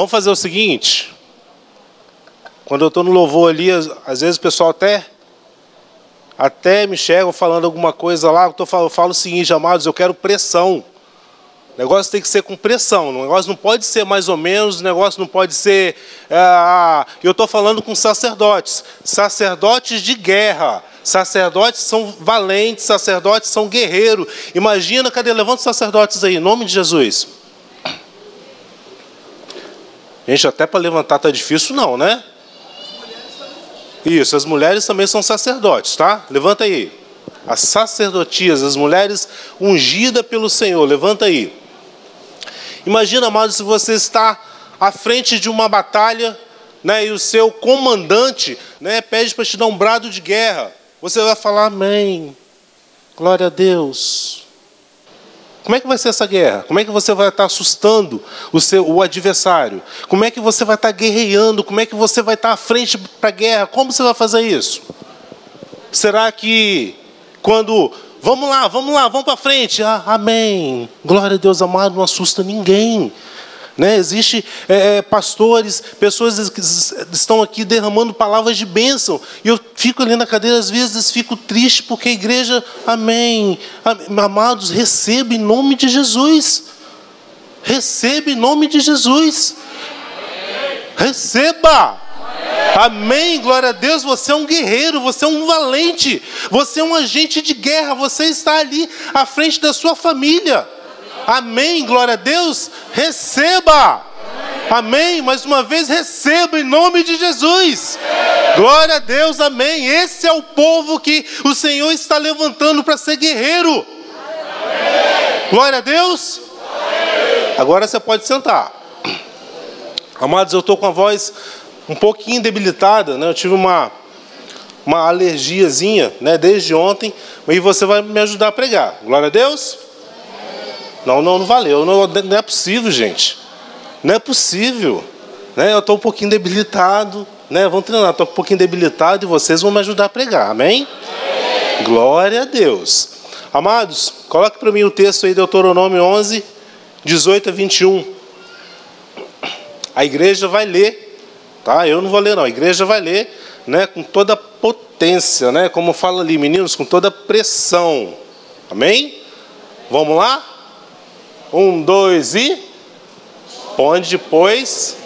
Vamos fazer o seguinte. Quando eu estou no louvor ali, às vezes o pessoal até até me chega falando alguma coisa lá, eu, falo, eu falo o seguinte, amados, eu quero pressão. O negócio tem que ser com pressão. O negócio não pode ser mais ou menos, o negócio não pode ser. Ah, eu estou falando com sacerdotes. Sacerdotes de guerra. Sacerdotes são valentes, sacerdotes são guerreiros. Imagina, cadê? Levanta os sacerdotes aí, em nome de Jesus. Gente, até para levantar tá difícil, não, né? Isso, as mulheres também são sacerdotes, tá? Levanta aí. As sacerdotias, as mulheres ungidas pelo Senhor, levanta aí. Imagina, amado, se você está à frente de uma batalha, né, e o seu comandante, né, pede para te dar um brado de guerra. Você vai falar amém. Glória a Deus. Como é que vai ser essa guerra? Como é que você vai estar assustando o seu o adversário? Como é que você vai estar guerreando? Como é que você vai estar à frente para a guerra? Como você vai fazer isso? Será que quando vamos lá, vamos lá, vamos para frente, ah, amém. Glória a Deus amado, não assusta ninguém. Né? Existe é, é, pastores, pessoas que estão aqui derramando palavras de bênção. E eu fico ali na cadeira, às vezes fico triste, porque a igreja, amém. Amados, receba em nome de Jesus. Receba em nome de Jesus. Receba. Amém, glória a Deus. Você é um guerreiro, você é um valente, você é um agente de guerra, você está ali à frente da sua família. Amém, glória a Deus. Receba. Amém. Mais uma vez, receba em nome de Jesus. Glória a Deus, amém. Esse é o povo que o Senhor está levantando para ser guerreiro. Glória a Deus. Agora você pode sentar. Amados, eu estou com a voz um pouquinho debilitada, né? Eu tive uma, uma alergiazinha, né? Desde ontem, e você vai me ajudar a pregar. Glória a Deus. Não, não, não valeu. Não, não é possível, gente. Não é possível. Né? Eu estou um pouquinho debilitado. Né? Vamos treinar. Estou um pouquinho debilitado e vocês vão me ajudar a pregar. Amém? Amém. Glória a Deus. Amados, coloque para mim o texto aí, Deuteronômio 11, 18 a 21. A igreja vai ler, tá? Eu não vou ler não. A igreja vai ler, né, com toda a potência, né? Como fala ali, meninos, com toda a pressão. Amém? Vamos lá? Um, dois e. Onde depois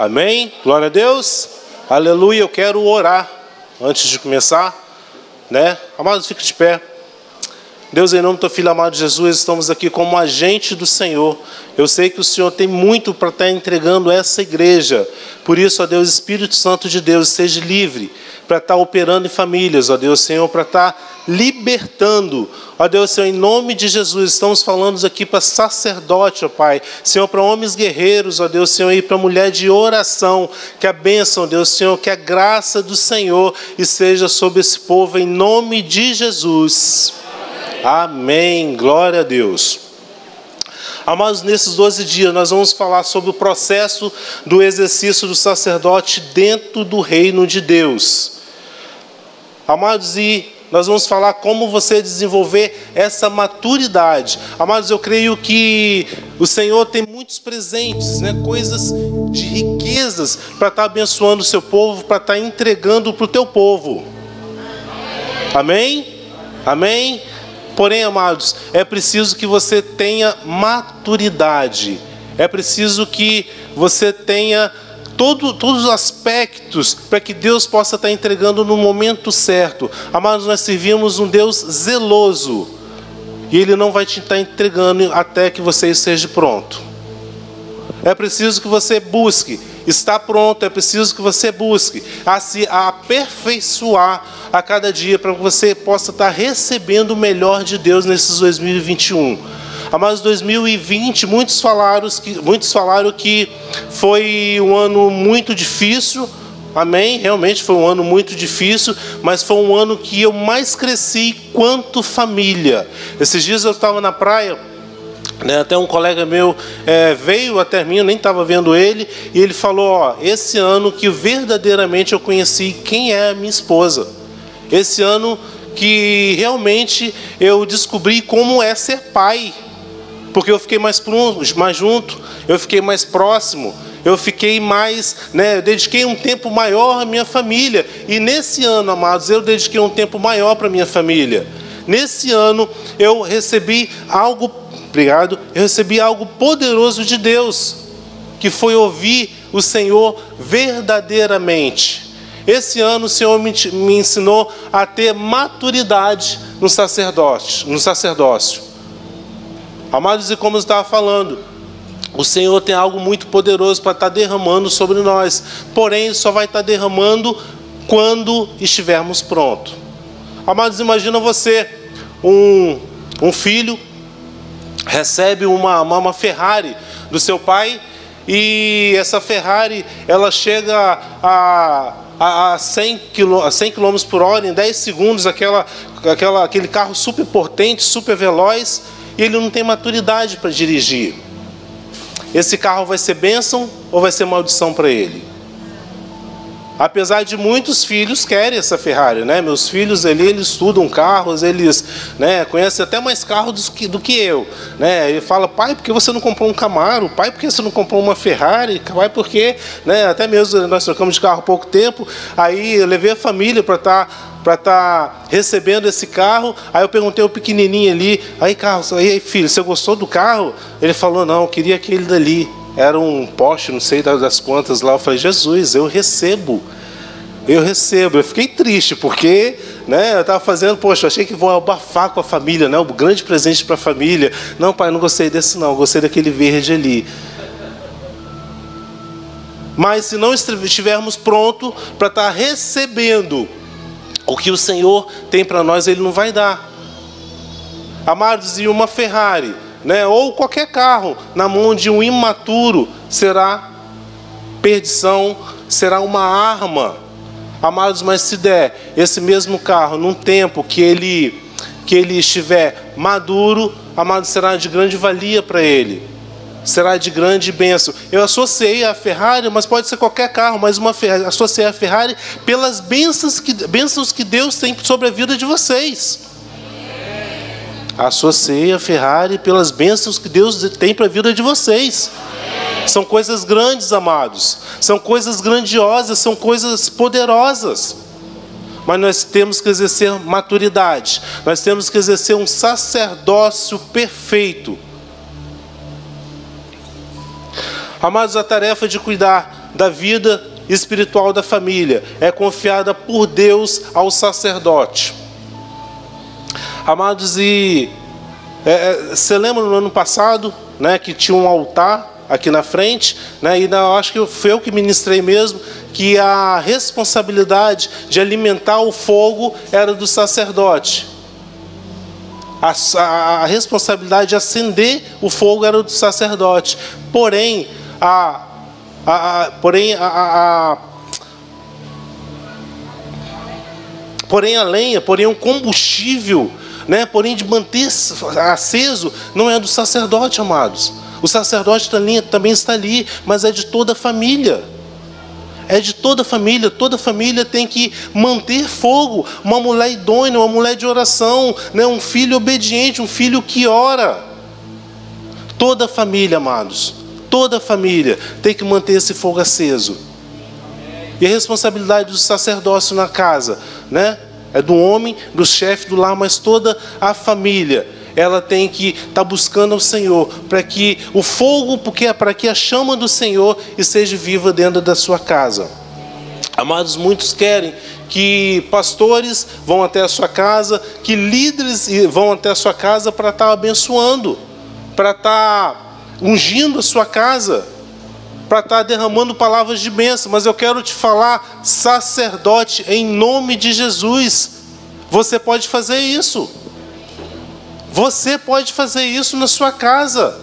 Amém? Glória a Deus. Aleluia. Eu quero orar antes de começar, né? Amados, fique de pé. Deus, em nome do teu filho amado Jesus, estamos aqui como agente do Senhor. Eu sei que o Senhor tem muito para estar entregando essa igreja. Por isso, ó Deus, Espírito Santo de Deus, seja livre para estar operando em famílias, ó Deus, Senhor, para estar libertando. Ó Deus, Senhor, em nome de Jesus, estamos falando aqui para sacerdote, ó Pai. Senhor, para homens guerreiros, ó Deus, Senhor, e para mulher de oração. Que a bênção, Deus, Senhor, que a graça do Senhor esteja sobre esse povo, em nome de Jesus. Amém. Glória a Deus. Amados, nesses 12 dias nós vamos falar sobre o processo do exercício do sacerdote dentro do reino de Deus. Amados, e nós vamos falar como você desenvolver essa maturidade. Amados, eu creio que o Senhor tem muitos presentes, né? coisas de riquezas para estar abençoando o seu povo, para estar entregando para o teu povo. Amém? Amém? Porém, amados, é preciso que você tenha maturidade. É preciso que você tenha todo, todos os aspectos para que Deus possa estar entregando no momento certo. Amados, nós servimos um Deus zeloso. E Ele não vai te estar entregando até que você esteja pronto. É preciso que você busque. Está pronto, é preciso que você busque a se aperfeiçoar a cada dia para que você possa estar recebendo o melhor de Deus nesses 2021. Amados, 2020, muitos falaram que, muitos falaram que foi um ano muito difícil. Amém? Realmente foi um ano muito difícil, mas foi um ano que eu mais cresci quanto família. Esses dias eu estava na praia né, até um colega meu é, veio até mim, eu nem estava vendo ele, e ele falou: Ó, esse ano que verdadeiramente eu conheci quem é a minha esposa. Esse ano que realmente eu descobri como é ser pai, porque eu fiquei mais, mais junto, eu fiquei mais próximo, eu fiquei mais, né, eu dediquei um tempo maior à minha família. E nesse ano, amados, eu dediquei um tempo maior para minha família. Nesse ano eu recebi algo Obrigado. Eu recebi algo poderoso de Deus, que foi ouvir o Senhor verdadeiramente. Esse ano o Senhor me, ensinou a ter maturidade no no sacerdócio. Amados, e como eu estava falando, o Senhor tem algo muito poderoso para estar derramando sobre nós. Porém, só vai estar derramando quando estivermos prontos. Amados, imagina você, um, um filho recebe uma, uma, uma Ferrari do seu pai e essa Ferrari ela chega a, a, a 100 km por hora em 10 segundos, aquela, aquela, aquele carro super potente, super veloz, e ele não tem maturidade para dirigir. Esse carro vai ser bênção ou vai ser maldição para ele? Apesar de muitos filhos querem essa Ferrari, né? Meus filhos ali, eles estudam carros, eles né, conhecem até mais carros do que, do que eu. Né? Ele fala, pai, por que você não comprou um Camaro? Pai, por que você não comprou uma Ferrari? Pai, porque, né, até mesmo nós trocamos de carro há pouco tempo, aí eu levei a família para estar tá para estar tá recebendo esse carro. Aí eu perguntei ao pequenininho ali, aí Carlos, aí filho, você gostou do carro? Ele falou, não, eu queria aquele dali era um poste, não sei das quantas lá. Eu falei, Jesus, eu recebo. Eu recebo. Eu fiquei triste, porque né, eu estava fazendo, poxa, achei que vou abafar com a família, né, um grande presente para a família. Não, pai, não gostei desse não, gostei daquele verde ali. Mas se não estivermos prontos para estar tá recebendo o que o Senhor tem para nós, Ele não vai dar. Amados, e uma Ferrari né, ou qualquer carro na mão de um imaturo será perdição, será uma arma. Amados, mas se der esse mesmo carro num tempo que ele que ele estiver maduro, amado, será de grande valia para ele. Será de grande bênção. Eu associei a Ferrari, mas pode ser qualquer carro, mas uma Ferrari, associei a Ferrari pelas bênçãos que, bênçãos que Deus tem sobre a vida de vocês. Associei a Ferrari pelas bênçãos que Deus tem para a vida de vocês. São coisas grandes, amados. São coisas grandiosas, são coisas poderosas. Mas nós temos que exercer maturidade. Nós temos que exercer um sacerdócio perfeito. Amados, a tarefa de cuidar da vida espiritual da família é confiada por Deus ao sacerdote. Amados, e é, é, você lembra no ano passado, né, que tinha um altar aqui na frente, né, e eu acho que foi eu que ministrei mesmo, que a responsabilidade de alimentar o fogo era do sacerdote. A, a, a responsabilidade de acender o fogo era do sacerdote. Porém, a, a, porém a, a porém a lenha, porém o combustível né? porém de manter aceso não é do sacerdote, amados. O sacerdote também está ali, mas é de toda a família. É de toda a família, toda a família tem que manter fogo. Uma mulher idônea, uma mulher de oração, né? um filho obediente, um filho que ora. Toda a família, amados, toda a família tem que manter esse fogo aceso. E a responsabilidade do sacerdócio na casa, né? é do homem, do chefe do lar, mas toda a família. Ela tem que estar tá buscando ao Senhor para que o fogo, porque é para que a chama do Senhor esteja viva dentro da sua casa. Amados, muitos querem que pastores vão até a sua casa, que líderes vão até a sua casa para estar tá abençoando, para estar tá ungindo a sua casa. para estar tá derramando palavras de bênção, mas eu quero te falar, sacerdote, em nome de Jesus, você pode fazer isso. Você pode fazer isso na sua casa.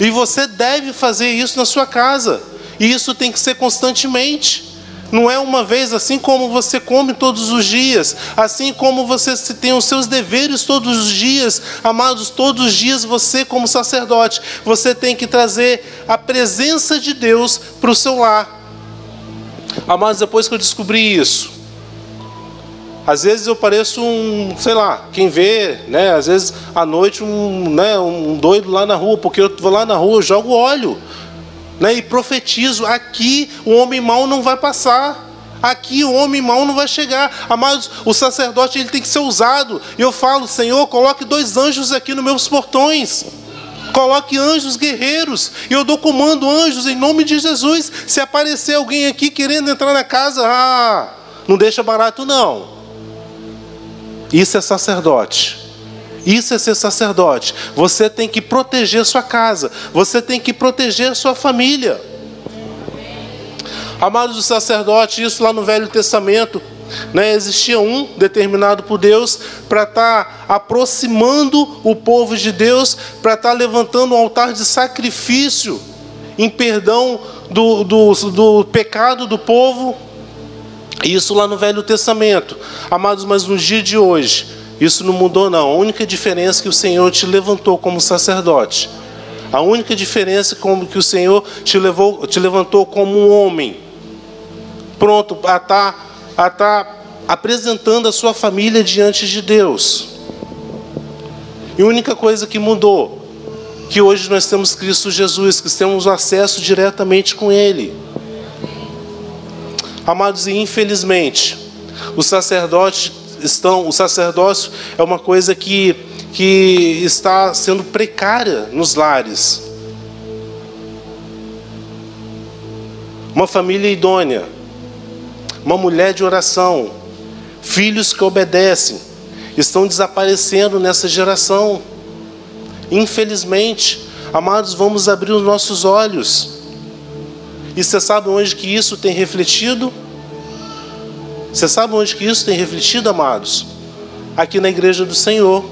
E você deve fazer isso na sua casa. E isso tem que ser constantemente. Não é uma vez, assim como você come todos os dias, assim como você tem os seus deveres todos os dias, amados, todos os dias você, como sacerdote, você tem que trazer a presença de Deus para o seu lar. Amados, depois que eu descobri isso, às vezes eu pareço um, sei lá, quem vê, né? Às vezes à noite um, né, um doido lá na rua, porque eu vou lá na rua, eu jogo óleo né, e profetizo: aqui o homem mau não vai passar. Aqui o homem mau não vai chegar. Amados, o sacerdote ele tem que ser usado. Eu falo, Senhor, coloque dois anjos aqui nos meus portões. Coloque anjos guerreiros. E eu dou comando anjos em nome de Jesus. Se aparecer alguém aqui querendo entrar na casa, ah, não deixa barato não. Isso é sacerdote. Isso é ser sacerdote. Você tem que proteger sua casa. Você tem que proteger sua família. Amados do sacerdote, isso lá no Velho Testamento, né, existia um determinado por Deus para estar tá aproximando o povo de Deus, para estar tá levantando um altar de sacrifício em perdão do, do, do pecado do povo. Isso lá no Velho Testamento. Amados, mas no dia de hoje, isso não mudou, não. A única diferença é que o Senhor te levantou como sacerdote. A única diferença é que o Senhor te, levou, te levantou como um homem, pronto a estar tá, a tá apresentando a sua família diante de Deus. E a única coisa que mudou, que hoje nós temos Cristo Jesus, que temos acesso diretamente com Ele. Amados, e infelizmente, o sacerdote estão, o sacerdócio é uma coisa que, que está sendo precária nos lares. Uma família idônea, uma mulher de oração, filhos que obedecem, estão desaparecendo nessa geração. Infelizmente, amados, vamos abrir os nossos olhos. E você sabe onde que isso tem refletido? Você sabe onde que isso tem refletido, amados? Aqui na igreja do Senhor.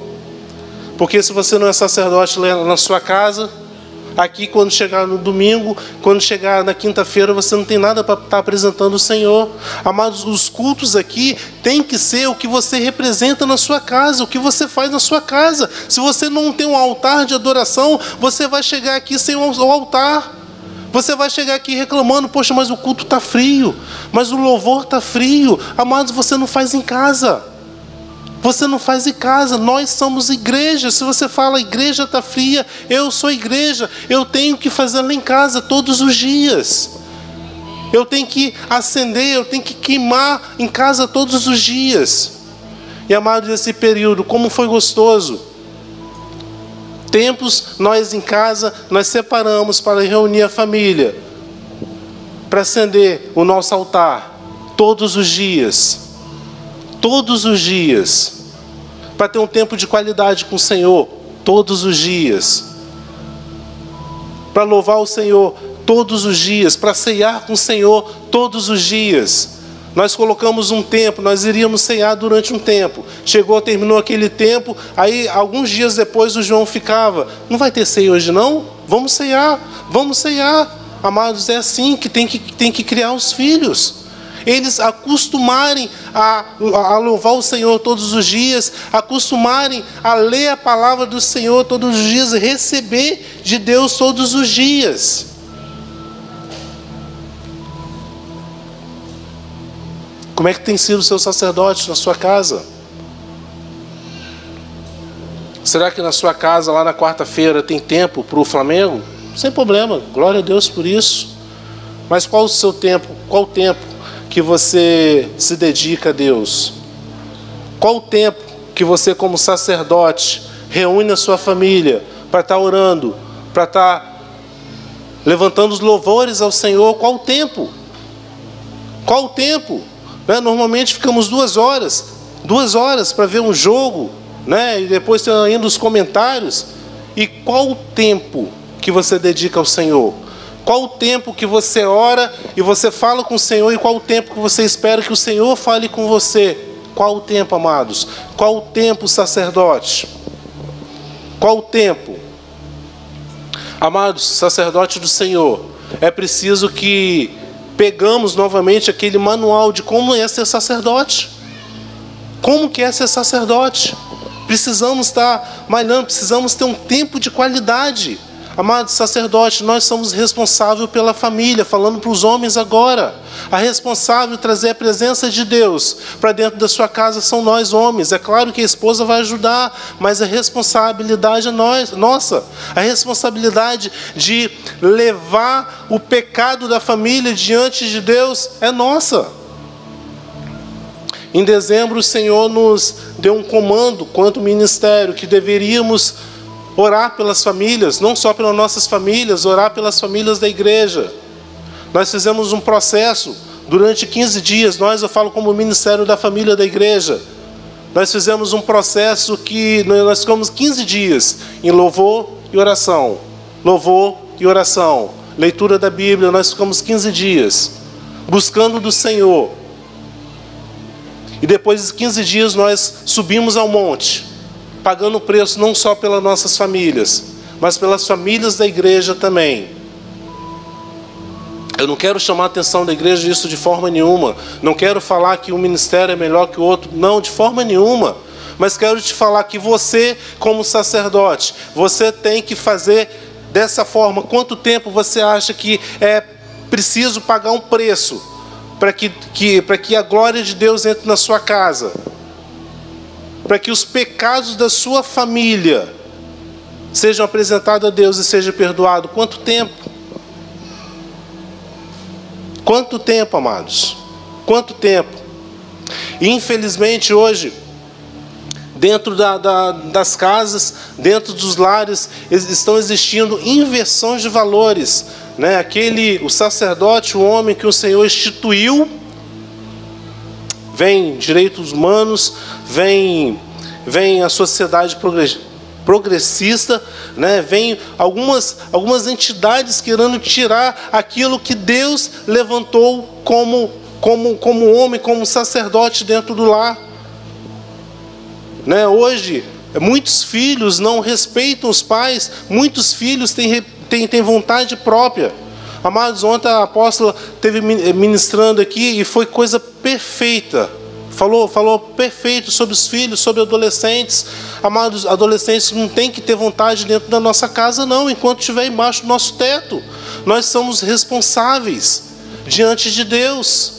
Porque se você não é sacerdote na sua casa, aqui quando chegar no domingo, quando chegar na quinta-feira, você não tem nada para estar tá apresentando o Senhor. Amados, os cultos aqui tem que ser o que você representa na sua casa, o que você faz na sua casa. Se você não tem um altar de adoração, você vai chegar aqui sem o altar. Você vai chegar aqui reclamando, poxa, mas o culto está frio, mas o louvor está frio. Amados, você não faz em casa. Você não faz em casa, nós somos igreja. Se você fala igreja está fria, eu sou igreja. Eu tenho que fazer lá em casa todos os dias. Eu tenho que acender, eu tenho que queimar em casa todos os dias. E amados, esse período, como foi gostoso tempos nós em casa nós separamos para reunir a família, para acender o nosso altar todos os dias, todos os dias, para ter um tempo de qualidade com o Senhor todos os dias, para louvar o Senhor todos os dias, para ceiar com o Senhor todos os dias. Nós colocamos um tempo, nós iríamos ceiar durante um tempo. Chegou, terminou aquele tempo, aí alguns dias depois o João ficava: Não vai ter ceia hoje não? Vamos ceiar, vamos ceiar. Amados, é assim que tem que, tem que criar os filhos. Eles acostumarem a, a louvar o Senhor todos os dias, acostumarem a ler a palavra do Senhor todos os dias, receber de Deus todos os dias. Como é que tem sido o seu sacerdote na sua casa? Será que na sua casa, lá na quarta-feira, tem tempo para o Flamengo? Sem problema, glória a Deus por isso. Mas qual o seu tempo? Qual o tempo que você se dedica a Deus? Qual o tempo que você, como sacerdote, reúne a sua família para estar tá orando, para estar tá levantando os louvores ao Senhor? Qual o tempo? Qual o tempo? Né? Normalmente ficamos duas horas, duas horas para ver um jogo, né? e depois tem ainda os comentários. E qual o tempo que você dedica ao Senhor? Qual o tempo que você ora e você fala com o Senhor e qual o tempo que você espera que o Senhor fale com você? Qual o tempo, amados? Qual o tempo, sacerdote? Qual o tempo? Amados, sacerdote do Senhor, é preciso que pegamos novamente aquele manual de como é ser sacerdote. Como que é ser sacerdote? Precisamos estar malhando, precisamos ter um tempo de qualidade. Amados sacerdotes, nós somos responsáveis pela família, falando para os homens agora. A responsável trazer a presença de Deus para dentro da sua casa são nós homens. É claro que a esposa vai ajudar, mas a responsabilidade é nós, nossa. A responsabilidade de levar o pecado da família diante de Deus é nossa. Em dezembro, o Senhor nos deu um comando quanto ministério que deveríamos orar pelas famílias, não só pelas nossas famílias, orar pelas famílias da igreja. Nós fizemos um processo durante 15 dias, nós eu falo como Ministério da Família da Igreja. Nós fizemos um processo que nós ficamos 15 dias em louvor e oração. Louvor e oração. Leitura da Bíblia, nós ficamos 15 dias buscando do Senhor. E depois de 15 dias nós subimos ao monte pagando preço não só pelas nossas famílias, mas pelas famílias da igreja também. Eu não quero chamar a atenção da igreja disso de forma nenhuma. Não quero falar que um ministério é melhor que o outro. Não, de forma nenhuma. Mas quero te falar que você, como sacerdote, você tem que fazer dessa forma. Quanto tempo você acha que é preciso pagar um preço para que, que, para que a glória de Deus entre na sua casa? Para que os pecados da sua família sejam apresentados a Deus e seja perdoado. Quanto tempo? Quanto tempo, amados? Quanto tempo? Infelizmente hoje, dentro da, da, das casas, dentro dos lares, estão existindo inversões de valores. Né? Aquele, o sacerdote, o homem que o Senhor instituiu vem direitos humanos, vem, vem a sociedade progressista, né? vem algumas, algumas entidades querendo tirar aquilo que Deus levantou como, como, como homem, como sacerdote dentro do lar. Né? Hoje, muitos filhos não respeitam os pais, muitos filhos têm, têm, têm vontade própria. Amados, ontem a apóstola teve ministrando aqui e foi coisa perfeita. Falou, falou perfeito sobre os filhos, sobre adolescentes. Amados, adolescentes não tem que ter vontade dentro da nossa casa, não, enquanto estiver embaixo do nosso teto. Nós somos responsáveis diante de Deus.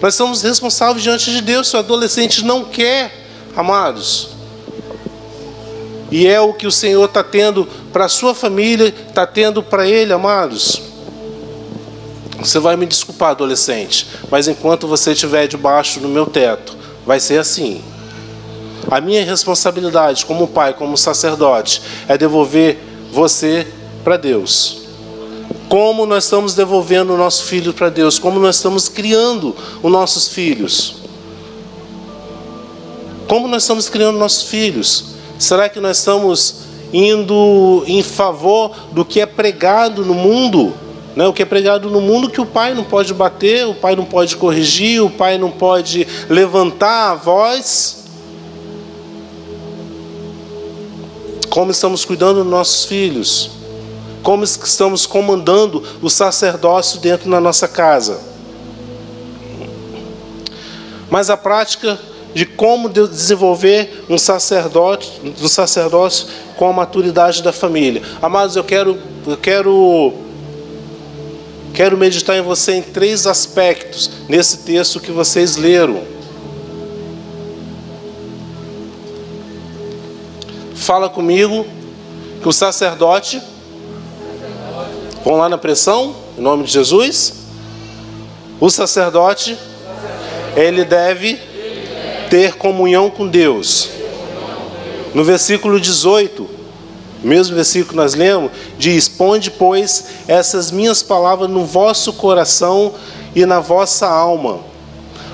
Nós somos responsáveis diante de Deus. Se o adolescente não quer, amados, e é o que o Senhor está tendo para a sua família, está tendo para ele, amados. Você vai me desculpar, adolescente, mas enquanto você estiver debaixo do meu teto, vai ser assim. A minha responsabilidade como pai, como sacerdote, é devolver você para Deus. Como nós estamos devolvendo o nosso filho para Deus? Como nós estamos criando os nossos filhos? Como nós estamos criando nossos filhos? Será que nós estamos indo em favor do que é pregado no mundo? Né? O que é pregado no mundo que o pai não pode bater, o pai não pode corrigir, o pai não pode levantar a voz. Como estamos cuidando dos nossos filhos? Como estamos comandando o sacerdócio dentro da nossa casa? Mas a prática de como desenvolver um sacerdote, um sacerdócio com a maturidade da família. Amados, eu quero, eu quero Quero meditar em você em três aspectos nesse texto que vocês leram. Fala comigo que o sacerdote, vamos lá na pressão, em nome de Jesus. O sacerdote, ele deve ter comunhão com Deus. No versículo 18, mesmo versículo que nós lemos, diz: Ponde, pois, essas minhas palavras no vosso coração e na vossa alma.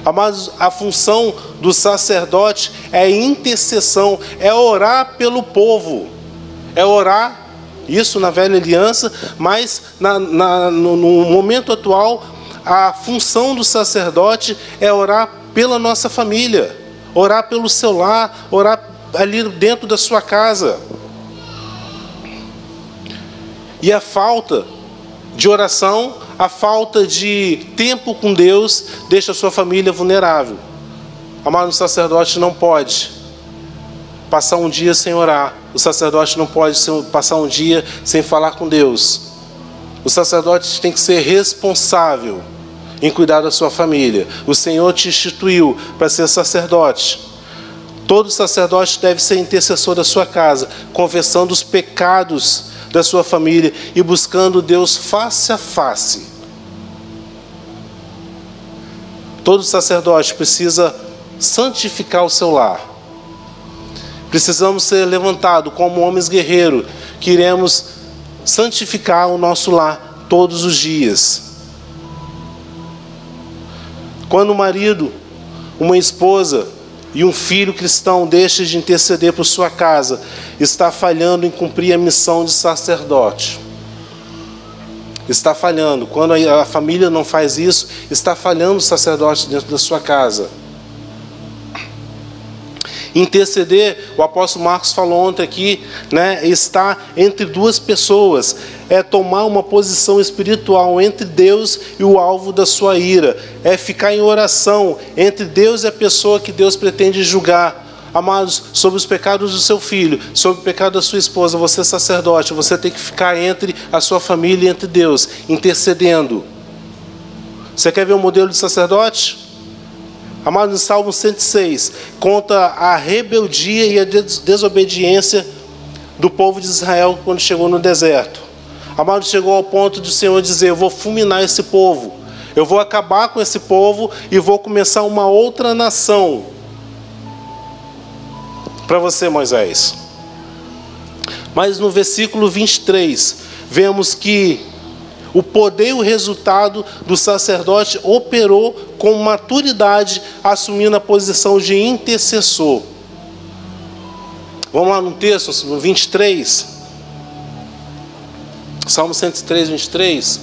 Amados, a função do sacerdote é intercessão, é orar pelo povo, é orar Isso na velha aliança, mas na, na, no, no momento atual, a função do sacerdote é orar pela nossa família, orar pelo seu lar, orar ali dentro da sua casa. E a falta de oração, a falta de tempo com Deus, deixa a sua família vulnerável. Amado sacerdote não pode passar um dia sem orar. O sacerdote não pode passar um dia sem falar com Deus. O sacerdote tem que ser responsável em cuidar da sua família. O Senhor te instituiu para ser sacerdote. Todo sacerdote deve ser intercessor da sua casa, confessando os pecados da sua família e buscando Deus face a face. Todo sacerdote precisa santificar o seu lar. Precisamos ser levantados como homens guerreiros que iremos santificar o nosso lar todos os dias. Quando o marido, uma esposa e um filho cristão deixa de interceder por sua casa, está falhando em cumprir a missão de sacerdote. Está falhando. Quando a família não faz isso, está falhando o sacerdote dentro da sua casa. Interceder, o apóstolo Marcos falou ontem aqui, né, está entre duas pessoas, é tomar uma posição espiritual entre Deus e o alvo da sua ira, é ficar em oração entre Deus e a pessoa que Deus pretende julgar. Amados, sobre os pecados do seu filho, sobre o pecado da sua esposa, você é sacerdote, você tem que ficar entre a sua família e entre Deus, intercedendo. Você quer ver um modelo de sacerdote? Amado, no Salmo 106, conta a rebeldia e a desobediência do povo de Israel quando chegou no deserto. Amado, chegou ao ponto do Senhor dizer: Eu vou fulminar esse povo, eu vou acabar com esse povo e vou começar uma outra nação. Para você, Moisés. Mas no versículo 23, vemos que o poder e o resultado do sacerdote operou com maturidade, assumindo a posição de intercessor. Vamos lá no texto, no 23. Salmo 103, 23.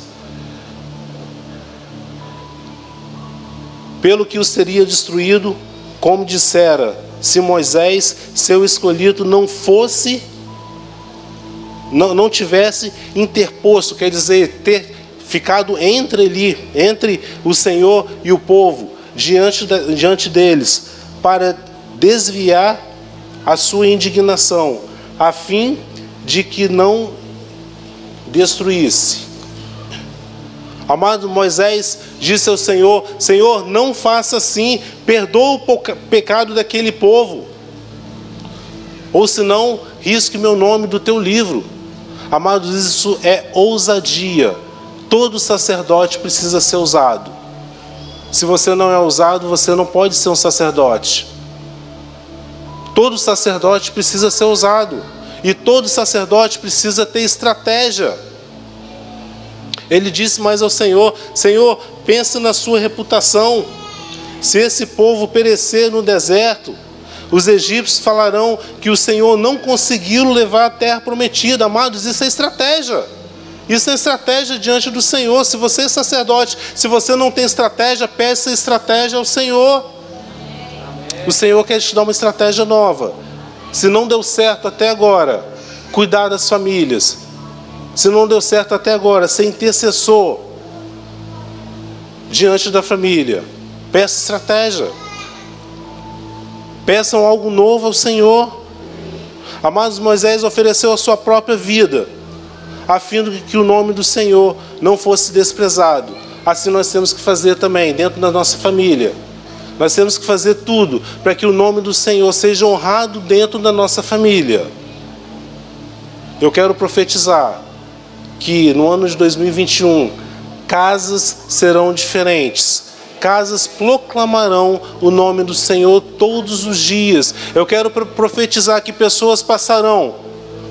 Pelo que o seria destruído, como dissera, se Moisés, seu escolhido, não fosse não, não tivesse interposto, quer dizer, ter ficado entre ali, entre o Senhor e o povo, diante, da, diante deles, para desviar a sua indignação, a fim de que não destruísse. Amado Moisés disse ao Senhor: Senhor, não faça assim, perdoa o pecado daquele povo, ou senão risque meu nome do teu livro. Amados, isso é ousadia. Todo sacerdote precisa ser usado. Se você não é usado, você não pode ser um sacerdote. Todo sacerdote precisa ser usado. E todo sacerdote precisa ter estratégia. Ele disse mais ao Senhor: Senhor, pensa na sua reputação. Se esse povo perecer no deserto, os egípcios falarão que o Senhor não conseguiu levar a terra prometida. Amados, isso é estratégia. Isso é estratégia diante do Senhor. Se você é sacerdote, se você não tem estratégia, peça estratégia ao Senhor. O Senhor quer te dar uma estratégia nova. Se não deu certo até agora, cuidar das famílias. Se não deu certo até agora, ser intercessor diante da família, peça estratégia. Peçam algo novo ao Senhor. Amados, Moisés ofereceu a sua própria vida, a fim de que o nome do Senhor não fosse desprezado. Assim nós temos que fazer também, dentro da nossa família. Nós temos que fazer tudo para que o nome do Senhor seja honrado dentro da nossa família. Eu quero profetizar que no ano de 2021 casas serão diferentes, casas proclamarão o nome do Senhor todos os dias. Eu quero profetizar que pessoas passarão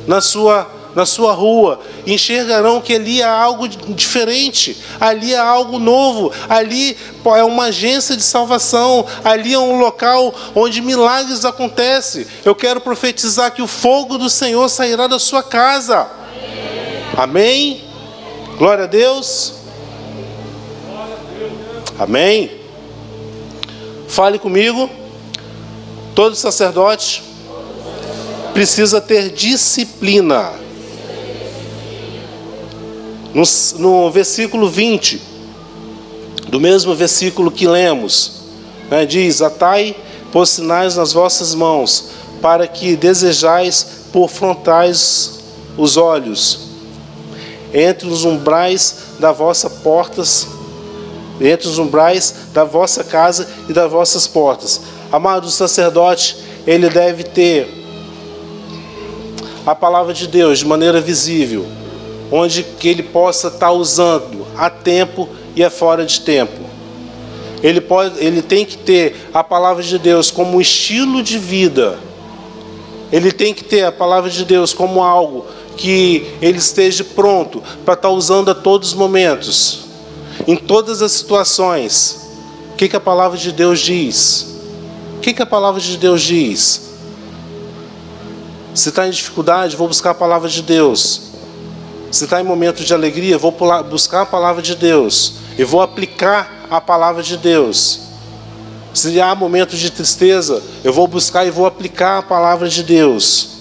na sua na sua rua, enxergarão que ali há algo diferente, ali há algo novo, ali é uma agência de salvação, ali é um local onde milagres acontecem. Eu quero profetizar que o fogo do Senhor sairá da sua casa. Amém? Glória a Deus. Amém? Fale comigo. Todo sacerdote precisa ter disciplina. No, no versículo 20, do mesmo versículo que lemos, né, diz: Atai por sinais nas vossas mãos, para que desejais por frontais os olhos, entre os umbrais da vossa portas, entre os umbrais da vossa casa e das vossas portas. Amado sacerdote, ele deve ter a palavra de Deus de maneira visível, onde que ele possa estar usando a tempo e a fora de tempo. Ele, pode, ele tem que ter a palavra de Deus como estilo de vida. Ele tem que ter a palavra de Deus como algo que ele esteja pronto para estar usando a todos os momentos, em todas as situações. O que, que a palavra de Deus diz? O que, que a palavra de Deus diz? Se está em dificuldade, vou buscar a palavra de Deus. Se está em momento de alegria, vou buscar a palavra de Deus e vou aplicar a palavra de Deus. Se há momentos de tristeza, eu vou buscar e vou aplicar a palavra de Deus.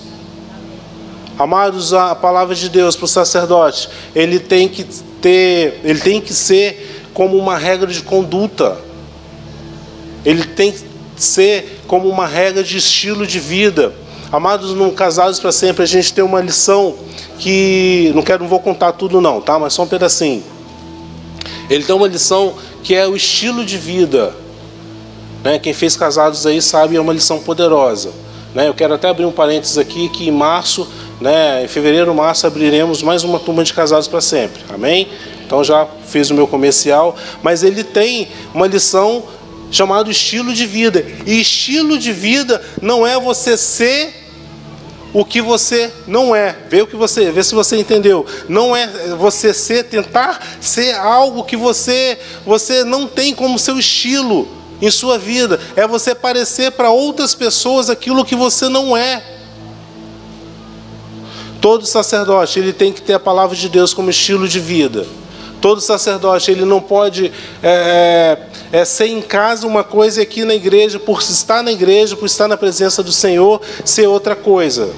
Amados, a palavra de Deus para o sacerdote, ele tem que ter, ele tem que ser como uma regra de conduta. Ele tem que ser como uma regra de estilo de vida. Amados, no Casados para Sempre, a gente tem uma lição que não quero, não vou contar tudo não, tá? Mas só um pedacinho. Ele tem uma lição que é o estilo de vida. Né? Quem fez Casados aí sabe, é uma lição poderosa. Né? Eu quero até abrir um parênteses aqui que em março, né, em fevereiro, março, abriremos mais uma turma de Casados para Sempre. Amém? Então já fiz o meu comercial, mas ele tem uma lição chamado estilo de vida. E estilo de vida não é você ser o que você não é. Vê o que você, vê se você entendeu. Não é você ser tentar ser algo que você você não tem como seu estilo em sua vida. É você parecer para outras pessoas aquilo que você não é. Todo sacerdote ele tem que ter a palavra de Deus como estilo de vida. Todo sacerdote ele não pode é, é, ser em casa uma coisa e aqui na igreja, por estar na igreja, por estar na presença do Senhor, ser outra coisa.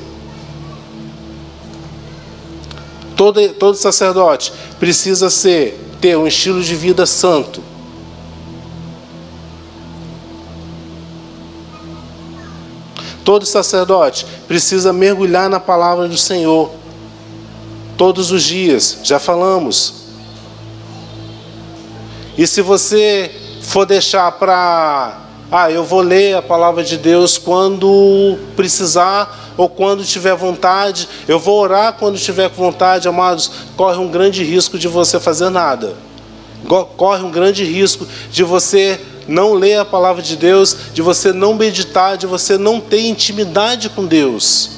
Todo, todo sacerdote precisa ser ter um estilo de vida santo. Todo sacerdote precisa mergulhar na palavra do Senhor todos os dias, já falamos. E se você for deixar para, ah, eu vou ler a palavra de Deus quando precisar ou quando tiver vontade, eu vou orar quando tiver vontade, amados, corre um grande risco de você fazer nada. Corre um grande risco de você não ler a palavra de Deus, de você não meditar, de você não ter intimidade com Deus.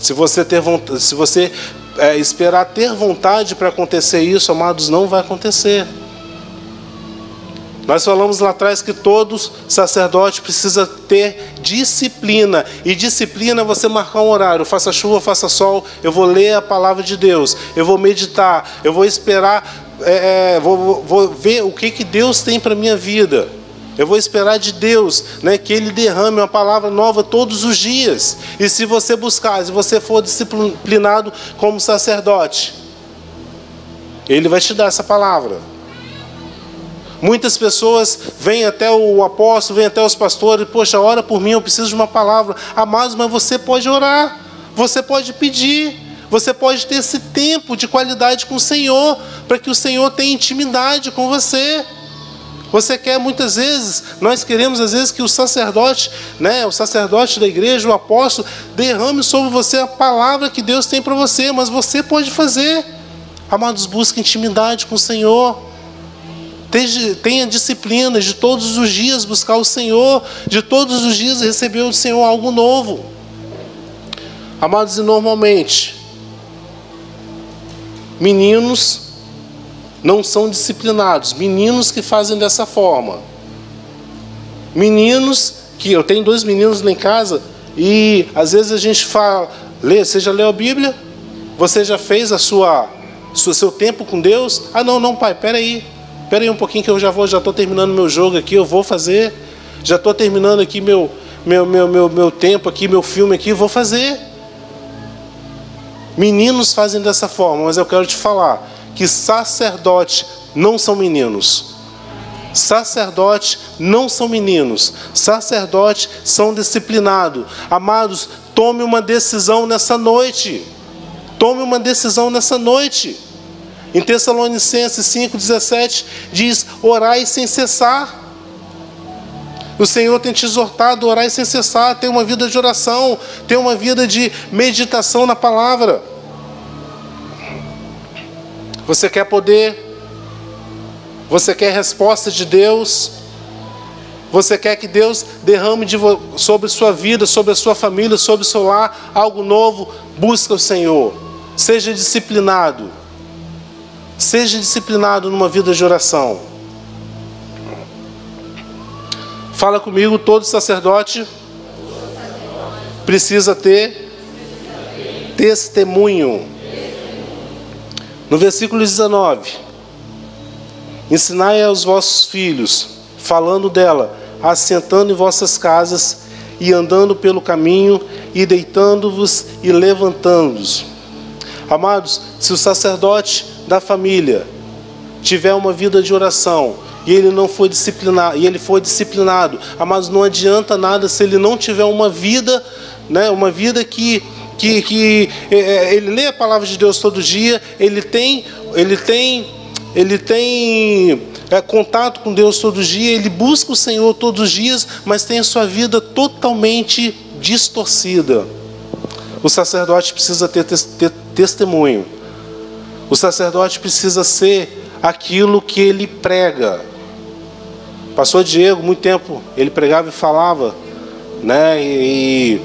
Se você ter vontade, se você é, esperar ter vontade para acontecer isso, amados, não vai acontecer. Nós falamos lá atrás que todos sacerdote precisa ter disciplina. E disciplina é você marcar um horário. Faça chuva, faça sol. Eu vou ler a palavra de Deus. Eu vou meditar. Eu vou esperar. É, é vou, vou ver o que, que Deus tem para minha vida. Eu vou esperar de Deus, né, que Ele derrame uma palavra nova todos os dias. E se você buscar, se você for disciplinado como sacerdote, Ele vai te dar essa palavra. Muitas pessoas vêm até o apóstolo, vêm até os pastores, poxa, ora por mim, eu preciso de uma palavra. Amados, mas você pode orar, você pode pedir, você pode ter esse tempo de qualidade com o Senhor, para que o Senhor tenha intimidade com você. Você quer muitas vezes, nós queremos às vezes que o sacerdote, né, o sacerdote da igreja, o apóstolo, derrame sobre você a palavra que Deus tem para você, mas você pode fazer. Amados, busque intimidade com o Senhor. Tenha disciplina de todos os dias buscar o Senhor, de todos os dias receber do Senhor algo novo. Amados, e normalmente, meninos não são disciplinados, meninos que fazem dessa forma. Meninos que eu tenho dois meninos lá em casa e às vezes a gente fala, lê, você já leu a Bíblia? Você já fez a sua, seu tempo com Deus? Ah, não, não, pai, peraí. Peraí um pouquinho que eu já vou, já estou terminando meu jogo aqui, eu vou fazer. Já estou terminando aqui meu, meu, meu, meu, meu tempo aqui, meu filme aqui, vou fazer. Meninos fazem dessa forma, mas eu quero te falar que sacerdote não são meninos. Sacerdote não são meninos. Sacerdote são disciplinados. Amados, tome uma decisão nessa noite. Tome uma decisão nessa noite. Em Tessalonicenses 5,17 diz: orai sem cessar. O Senhor tem te exortado a orar sem cessar, ter uma vida de oração, ter uma vida de meditação na palavra. Você quer poder? Você quer resposta de Deus? Você quer que Deus derrame de, sobre sua vida, sobre a sua família, sobre o seu lar algo novo? Busca o Senhor. Seja disciplinado. Seja disciplinado numa vida de oração. Fala comigo, todo sacerdote precisa ter testemunho. No versículo 19: Ensinai aos vossos filhos, falando dela, assentando em vossas casas e andando pelo caminho, e deitando-vos e levantando-vos. Amados, se o sacerdote da família tiver uma vida de oração, e ele não foi disciplinado, e ele foi disciplinado. Mas não adianta nada se ele não tiver uma vida, né, uma vida que que, que é, é, ele lê a palavra de Deus todo dia, ele tem, ele tem, ele tem é, contato com Deus todo dia, ele busca o Senhor todos os dias, mas tem a sua vida totalmente distorcida. O sacerdote precisa ter, ter testemunho. O sacerdote precisa ser aquilo que ele prega. Pastor Diego, muito tempo, ele pregava e falava, né? E,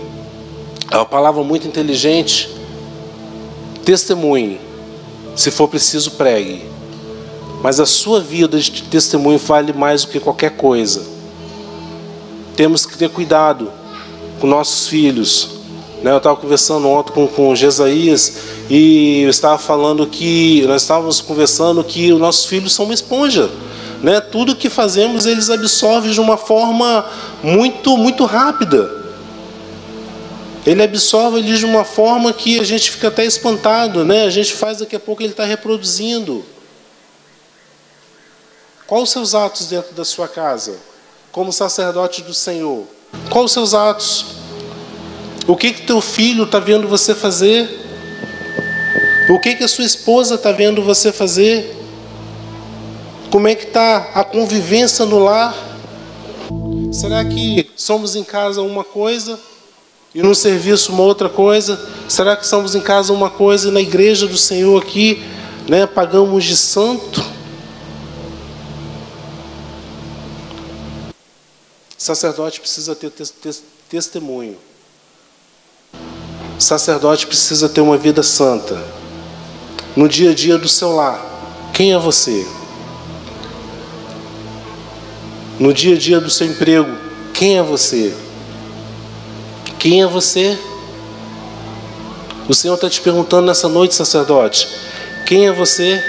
é uma palavra muito inteligente. Testemunhe, se for preciso, pregue. Mas a sua vida de testemunho vale mais do que qualquer coisa. Temos que ter cuidado com nossos filhos. Né? Eu estava conversando ontem com, com Jesaías e eu estava falando que nós estávamos conversando que os nossos filhos são uma esponja. Né? Tudo que fazemos eles absorvem de uma forma muito, muito rápida. Ele absorve eles de uma forma que a gente fica até espantado, né? A gente faz daqui a pouco ele está reproduzindo. Quais os seus atos dentro da sua casa, como sacerdote do Senhor? Quais os seus atos? O que que teu filho está vendo você fazer? O que que a sua esposa está vendo você fazer? Como é que está a convivência no lar? Será que somos em casa uma coisa e no serviço uma outra coisa? Será que somos em casa uma coisa e na igreja do Senhor aqui, né, pagamos de santo? Sacerdote precisa ter testemunho. Sacerdote precisa ter uma vida santa. No dia a dia do seu lar. Quem é você? no dia a dia do seu emprego, quem é você? Quem é você? O Senhor está te perguntando nessa noite, sacerdote: quem é você?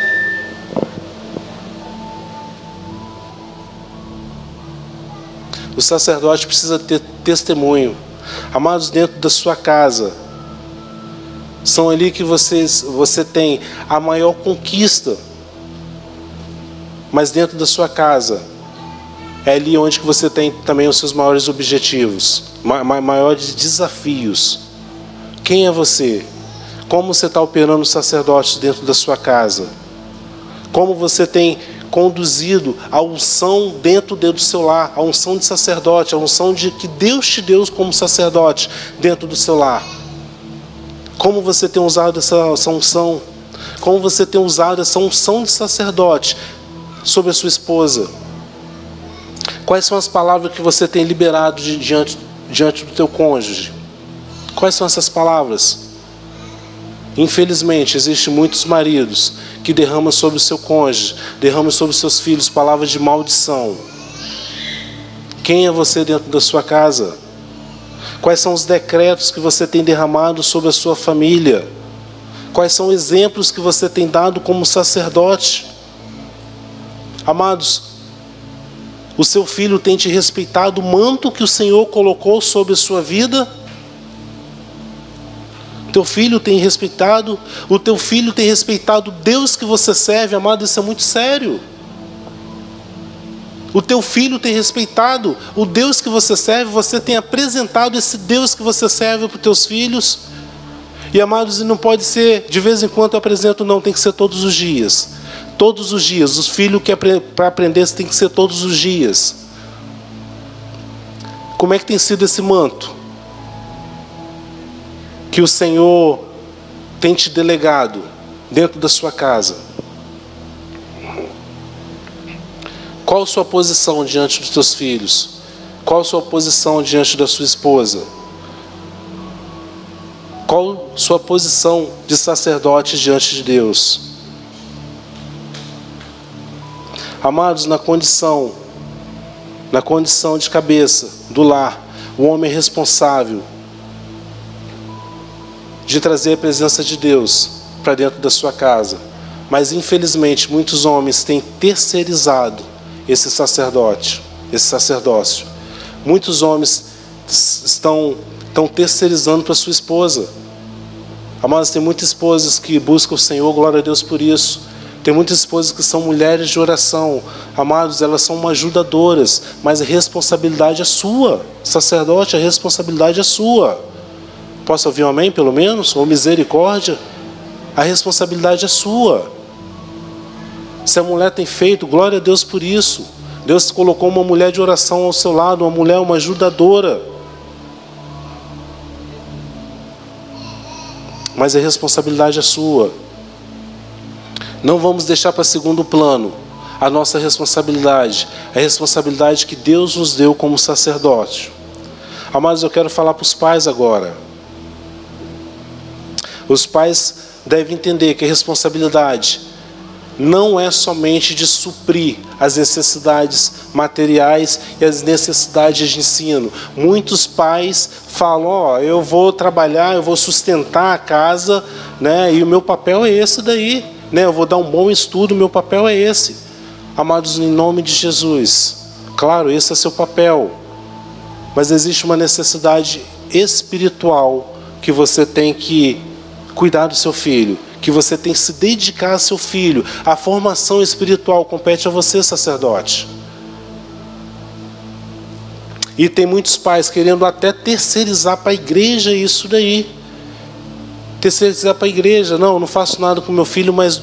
O sacerdote precisa ter testemunho. Amados, dentro da sua casa, são ali que vocês, você tem a maior conquista. Mas dentro da sua casa, é ali onde que você tem também os seus maiores objetivos, maiores desafios. Quem é você? Como você está operando os sacerdotes dentro da sua casa? Como você tem conduzido a unção dentro do seu lar, a unção de sacerdote, a unção de que Deus te deu como sacerdote dentro do seu lar? Como você tem usado essa, essa unção? Como você tem usado essa unção de sacerdote sobre a sua esposa? Quais são as palavras que você tem liberado de, diante, diante do teu cônjuge? Quais são essas palavras? Infelizmente, existem muitos maridos que derramam sobre o seu cônjuge, derramam sobre os seus filhos palavras de maldição. Quem é você dentro da sua casa? Quais são os decretos que você tem derramado sobre a sua família? Quais são exemplos que você tem dado como sacerdote? Amados, o seu filho tem te respeitado o manto que o Senhor colocou sobre a sua vida? Teu filho tem respeitado, o teu filho tem respeitado Deus que você serve, amado, isso é muito sério. O teu filho tem respeitado o Deus que você serve, você tem apresentado esse Deus que você serve para os teus filhos. E amados, não pode ser de vez em quando eu apresento, não, tem que ser todos os dias. Todos os dias. Os filhos que para aprender tem que ser todos os dias. Como é que tem sido esse manto? Que o Senhor tem te delegado dentro da sua casa. Qual a sua posição diante dos teus filhos? Qual a sua posição diante da sua esposa? Qual a sua posição de sacerdote diante de Deus? Amados, na condição, na condição de cabeça do lar, o homem é responsável de trazer a presença de Deus para dentro da sua casa. Mas infelizmente muitos homens têm terceirizado esse sacerdote, esse sacerdócio. Muitos homens estão, estão terceirizando para sua esposa. Amados, tem muitas esposas que buscam o Senhor, glória a Deus por isso. Tem muitas esposas que são mulheres de oração. Amados, elas são uma ajudadoras, mas a responsabilidade é sua. Sacerdote, a responsabilidade é sua. Posso ouvir um amém, pelo menos? Ou misericórdia? A responsabilidade é sua. Se a mulher tem feito, glória a Deus por isso. Deus colocou uma mulher de oração ao seu lado, uma mulher, uma ajudadora. Mas a responsabilidade é sua. Não vamos deixar para segundo plano a nossa responsabilidade, a responsabilidade que Deus nos deu como sacerdote. Amados, eu quero falar para os pais agora. Os pais devem entender que a responsabilidade não é somente de suprir as necessidades materiais e as necessidades de ensino. Muitos pais falam: Ó, eu vou trabalhar, eu vou sustentar a casa, né? E o meu papel é esse daí, né? Eu vou dar um bom estudo, meu papel é esse. Amados, em nome de Jesus, claro, esse é seu papel, mas existe uma necessidade espiritual que você tem que cuidar do seu filho que você tem que se dedicar a seu filho. A formação espiritual compete a você, sacerdote. E tem muitos pais querendo até terceirizar para a igreja isso daí. Terceirizar para a igreja. Não, não faço nada com meu filho, mas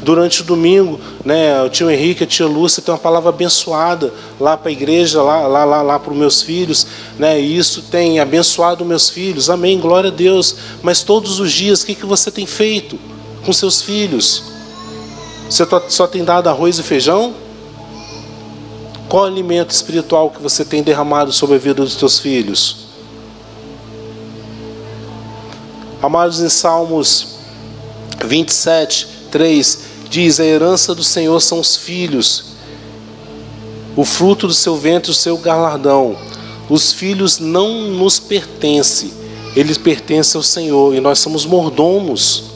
durante o domingo, né, o tio Henrique, a tia Lúcia tem uma palavra abençoada lá para a igreja, lá, lá, lá, lá para os meus filhos, né, e isso tem abençoado meus filhos, amém, glória a Deus. Mas todos os dias, o que, que você tem feito? Com seus filhos? Você só tem dado arroz e feijão? Qual alimento espiritual que você tem derramado sobre a vida dos teus filhos? Amados, em Salmos 27, 3, diz: A herança do Senhor são os filhos, o fruto do seu ventre, o seu galardão. Os filhos não nos pertencem, eles pertencem ao Senhor e nós somos mordomos.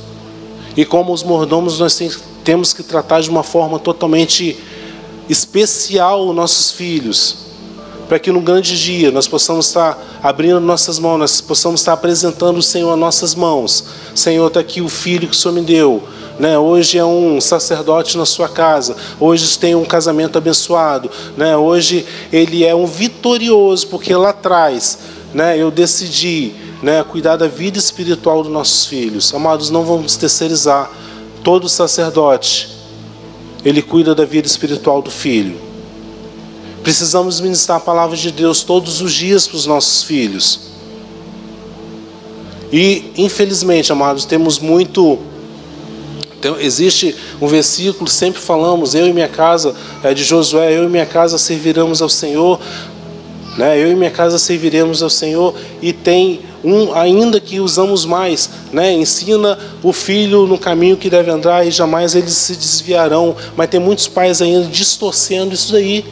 E como os mordomos, nós temos que tratar de uma forma totalmente especial os nossos filhos, para que no grande dia nós possamos estar abrindo nossas mãos, nós possamos estar apresentando o Senhor a nossas mãos. Senhor, está aqui o filho que o Senhor me deu. Né? Hoje é um sacerdote na sua casa, hoje tem um casamento abençoado, né? hoje ele é um vitorioso, porque lá atrás né, eu decidi né, cuidar da vida espiritual dos nossos filhos. Amados, não vamos terceirizar. Todo sacerdote, ele cuida da vida espiritual do filho. Precisamos ministrar a palavra de Deus todos os dias para os nossos filhos. E, infelizmente, amados, temos muito. Então, existe um versículo, sempre falamos, eu e minha casa, é de Josué, eu e minha casa serviremos ao Senhor, né? eu e minha casa serviremos ao Senhor, e tem um ainda que usamos mais, né? Ensina o filho no caminho que deve andar e jamais eles se desviarão. Mas tem muitos pais ainda distorcendo isso daí,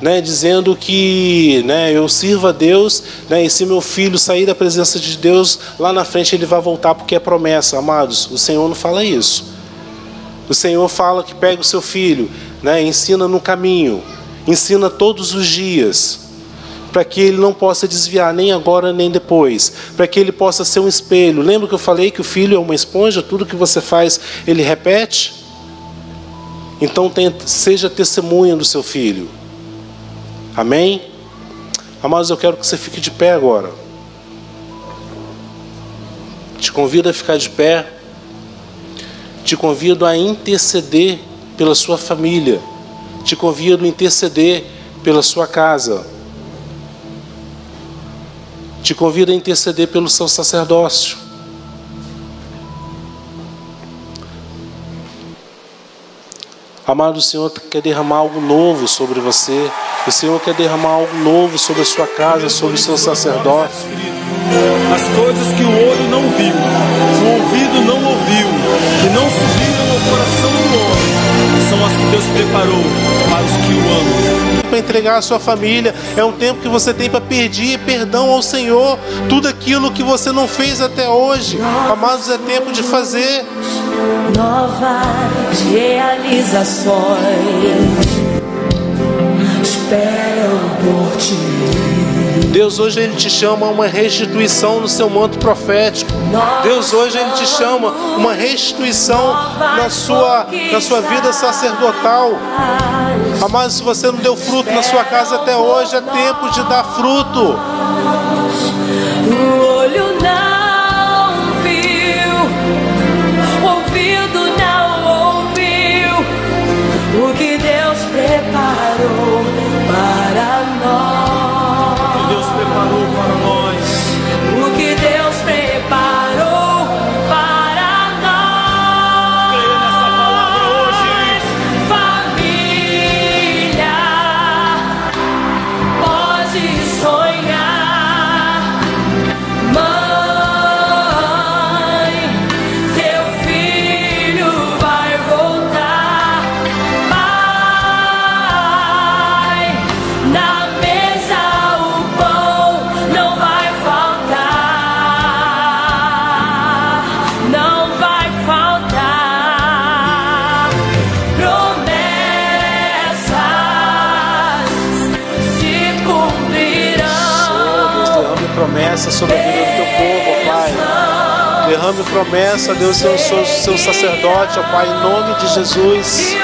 né, dizendo que né, eu sirvo a Deus, né, e se meu filho sair da presença de Deus, lá na frente ele vai voltar porque é promessa, amados. O Senhor não fala isso. O Senhor fala que pega o seu filho, né, ensina no caminho, ensina todos os dias, para que ele não possa desviar nem agora nem depois, para que ele possa ser um espelho. Lembra que eu falei que o filho é uma esponja, tudo que você faz ele repete? Então seja testemunha do seu filho. Amém? Amados, eu quero que você fique de pé agora. Te convido a ficar de pé. Te convido a interceder pela sua família. Te convido a interceder pela sua casa. Te convido a interceder pelo seu sacerdócio. Amado, Senhor quer derramar algo novo sobre você. O Senhor quer derramar algo novo sobre a sua casa, sobre o seu sacerdócio. As coisas que o olho não viu, o ouvido não ouviu, e não subiram ao coração do homem, são as que Deus preparou para os que o amam para entregar a sua família, é um tempo que você tem para pedir perdão ao Senhor, tudo aquilo que você não fez até hoje. Amados, é tempo de fazer novas realizações esperam por ti. Deus hoje ele te chama a uma restituição no seu manto profético. Deus hoje ele te chama uma restituição na sua na sua vida sacerdotal. Amados, se você não deu fruto na sua casa até hoje, é tempo de dar fruto. Promessa sobre a vida do teu povo, ó Pai. Derrame promessa, Deus, seu, seu, seu sacerdote, ó Pai, em nome de Jesus.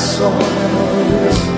Realizações